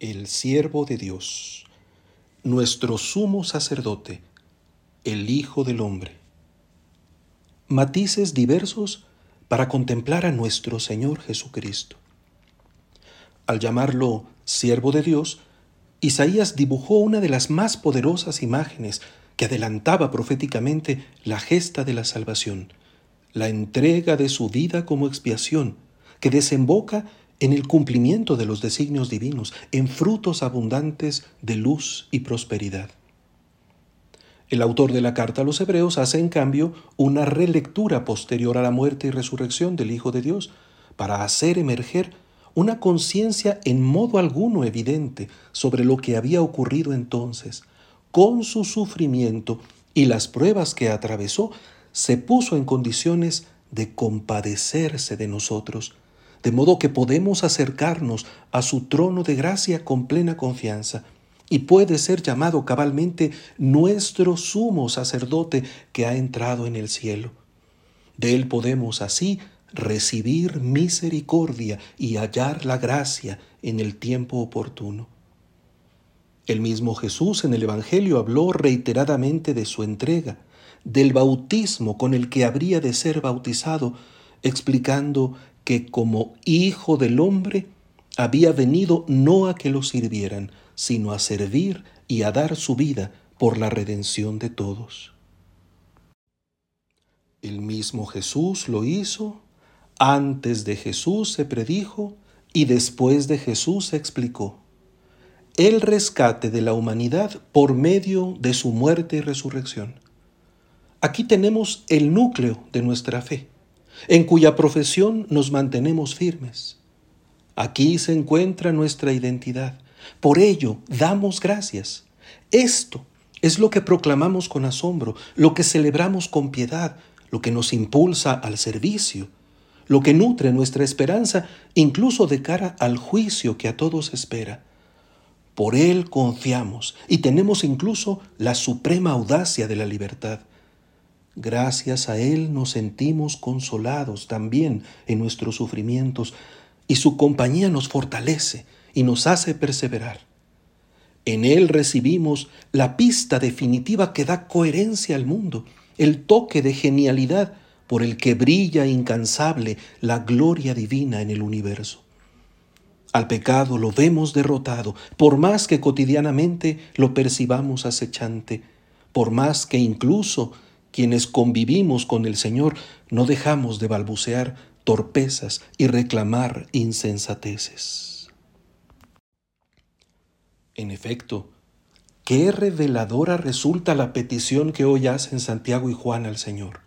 el siervo de Dios, nuestro sumo sacerdote, el Hijo del Hombre. Matices diversos para contemplar a nuestro Señor Jesucristo. Al llamarlo siervo de Dios, Isaías dibujó una de las más poderosas imágenes que adelantaba proféticamente la gesta de la salvación, la entrega de su vida como expiación, que desemboca en el cumplimiento de los designios divinos, en frutos abundantes de luz y prosperidad. El autor de la carta a los Hebreos hace en cambio una relectura posterior a la muerte y resurrección del Hijo de Dios para hacer emerger una conciencia en modo alguno evidente sobre lo que había ocurrido entonces, con su sufrimiento y las pruebas que atravesó, se puso en condiciones de compadecerse de nosotros, de modo que podemos acercarnos a su trono de gracia con plena confianza y puede ser llamado cabalmente nuestro sumo sacerdote que ha entrado en el cielo. De él podemos así recibir misericordia y hallar la gracia en el tiempo oportuno. El mismo Jesús en el Evangelio habló reiteradamente de su entrega, del bautismo con el que habría de ser bautizado, explicando que como hijo del hombre había venido no a que lo sirvieran, sino a servir y a dar su vida por la redención de todos. El mismo Jesús lo hizo, antes de Jesús se predijo y después de Jesús se explicó. El rescate de la humanidad por medio de su muerte y resurrección. Aquí tenemos el núcleo de nuestra fe en cuya profesión nos mantenemos firmes. Aquí se encuentra nuestra identidad. Por ello, damos gracias. Esto es lo que proclamamos con asombro, lo que celebramos con piedad, lo que nos impulsa al servicio, lo que nutre nuestra esperanza incluso de cara al juicio que a todos espera. Por Él confiamos y tenemos incluso la suprema audacia de la libertad. Gracias a Él nos sentimos consolados también en nuestros sufrimientos y su compañía nos fortalece y nos hace perseverar. En Él recibimos la pista definitiva que da coherencia al mundo, el toque de genialidad por el que brilla incansable la gloria divina en el universo. Al pecado lo vemos derrotado, por más que cotidianamente lo percibamos acechante, por más que incluso quienes convivimos con el Señor no dejamos de balbucear torpezas y reclamar insensateces. En efecto, qué reveladora resulta la petición que hoy hacen Santiago y Juan al Señor.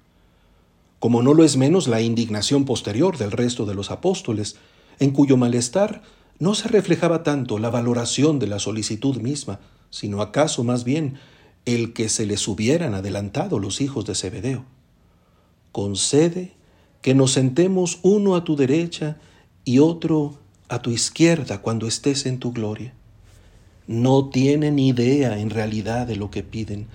Como no lo es menos la indignación posterior del resto de los apóstoles, en cuyo malestar no se reflejaba tanto la valoración de la solicitud misma, sino acaso más bien el que se les hubieran adelantado los hijos de Zebedeo. Concede que nos sentemos uno a tu derecha y otro a tu izquierda cuando estés en tu gloria. No tienen idea en realidad de lo que piden.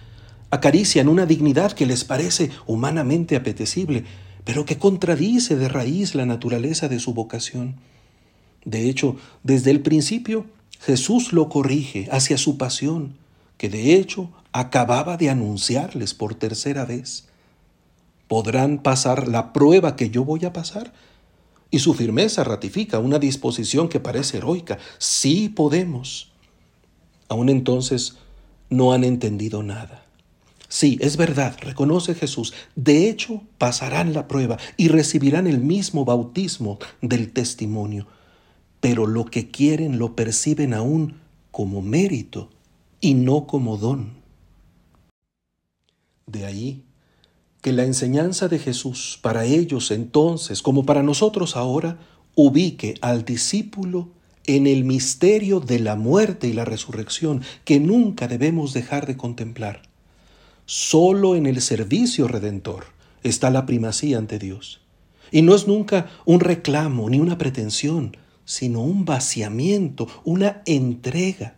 Acarician una dignidad que les parece humanamente apetecible, pero que contradice de raíz la naturaleza de su vocación. De hecho, desde el principio, Jesús lo corrige hacia su pasión, que de hecho acababa de anunciarles por tercera vez. ¿Podrán pasar la prueba que yo voy a pasar? Y su firmeza ratifica una disposición que parece heroica. Sí podemos. Aún entonces no han entendido nada. Sí, es verdad, reconoce Jesús. De hecho, pasarán la prueba y recibirán el mismo bautismo del testimonio. Pero lo que quieren lo perciben aún como mérito y no como don. De ahí que la enseñanza de Jesús para ellos entonces, como para nosotros ahora, ubique al discípulo en el misterio de la muerte y la resurrección que nunca debemos dejar de contemplar. Solo en el servicio redentor está la primacía ante Dios. Y no es nunca un reclamo ni una pretensión, sino un vaciamiento, una entrega.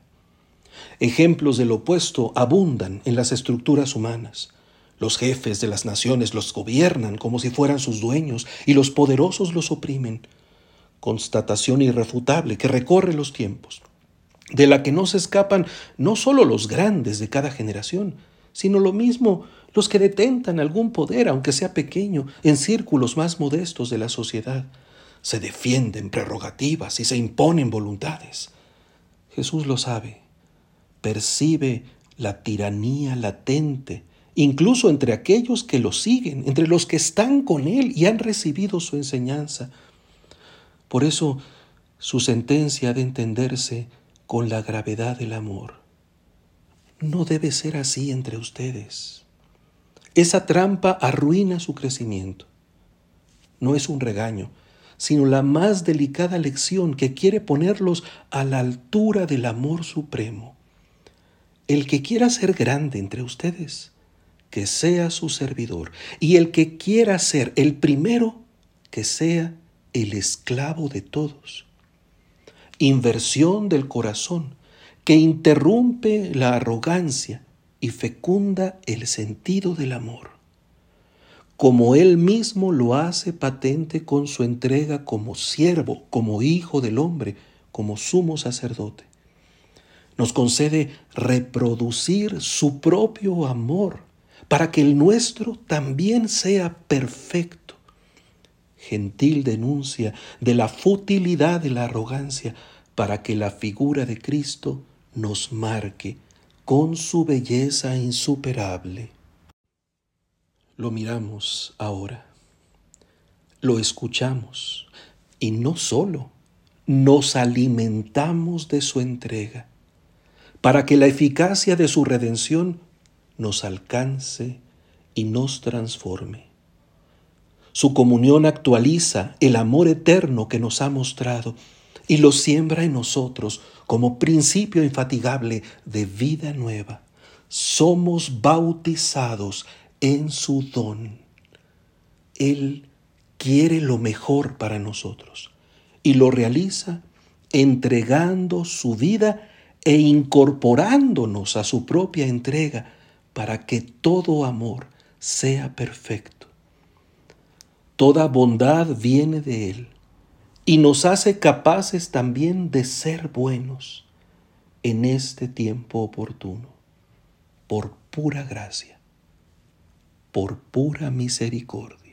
Ejemplos del opuesto abundan en las estructuras humanas. Los jefes de las naciones los gobiernan como si fueran sus dueños y los poderosos los oprimen. Constatación irrefutable que recorre los tiempos. de la que no se escapan no solo los grandes de cada generación, sino lo mismo los que detentan algún poder, aunque sea pequeño, en círculos más modestos de la sociedad. Se defienden prerrogativas y se imponen voluntades. Jesús lo sabe, percibe la tiranía latente, incluso entre aquellos que lo siguen, entre los que están con Él y han recibido su enseñanza. Por eso su sentencia ha de entenderse con la gravedad del amor. No debe ser así entre ustedes. Esa trampa arruina su crecimiento. No es un regaño, sino la más delicada lección que quiere ponerlos a la altura del amor supremo. El que quiera ser grande entre ustedes, que sea su servidor, y el que quiera ser el primero, que sea el esclavo de todos. Inversión del corazón que interrumpe la arrogancia y fecunda el sentido del amor, como Él mismo lo hace patente con su entrega como siervo, como hijo del hombre, como sumo sacerdote. Nos concede reproducir su propio amor para que el nuestro también sea perfecto. Gentil denuncia de la futilidad de la arrogancia para que la figura de Cristo nos marque con su belleza insuperable. Lo miramos ahora, lo escuchamos y no solo, nos alimentamos de su entrega, para que la eficacia de su redención nos alcance y nos transforme. Su comunión actualiza el amor eterno que nos ha mostrado y lo siembra en nosotros como principio infatigable de vida nueva. Somos bautizados en su don. Él quiere lo mejor para nosotros y lo realiza entregando su vida e incorporándonos a su propia entrega para que todo amor sea perfecto. Toda bondad viene de Él y nos hace capaces también de ser buenos en este tiempo oportuno, por pura gracia, por pura misericordia.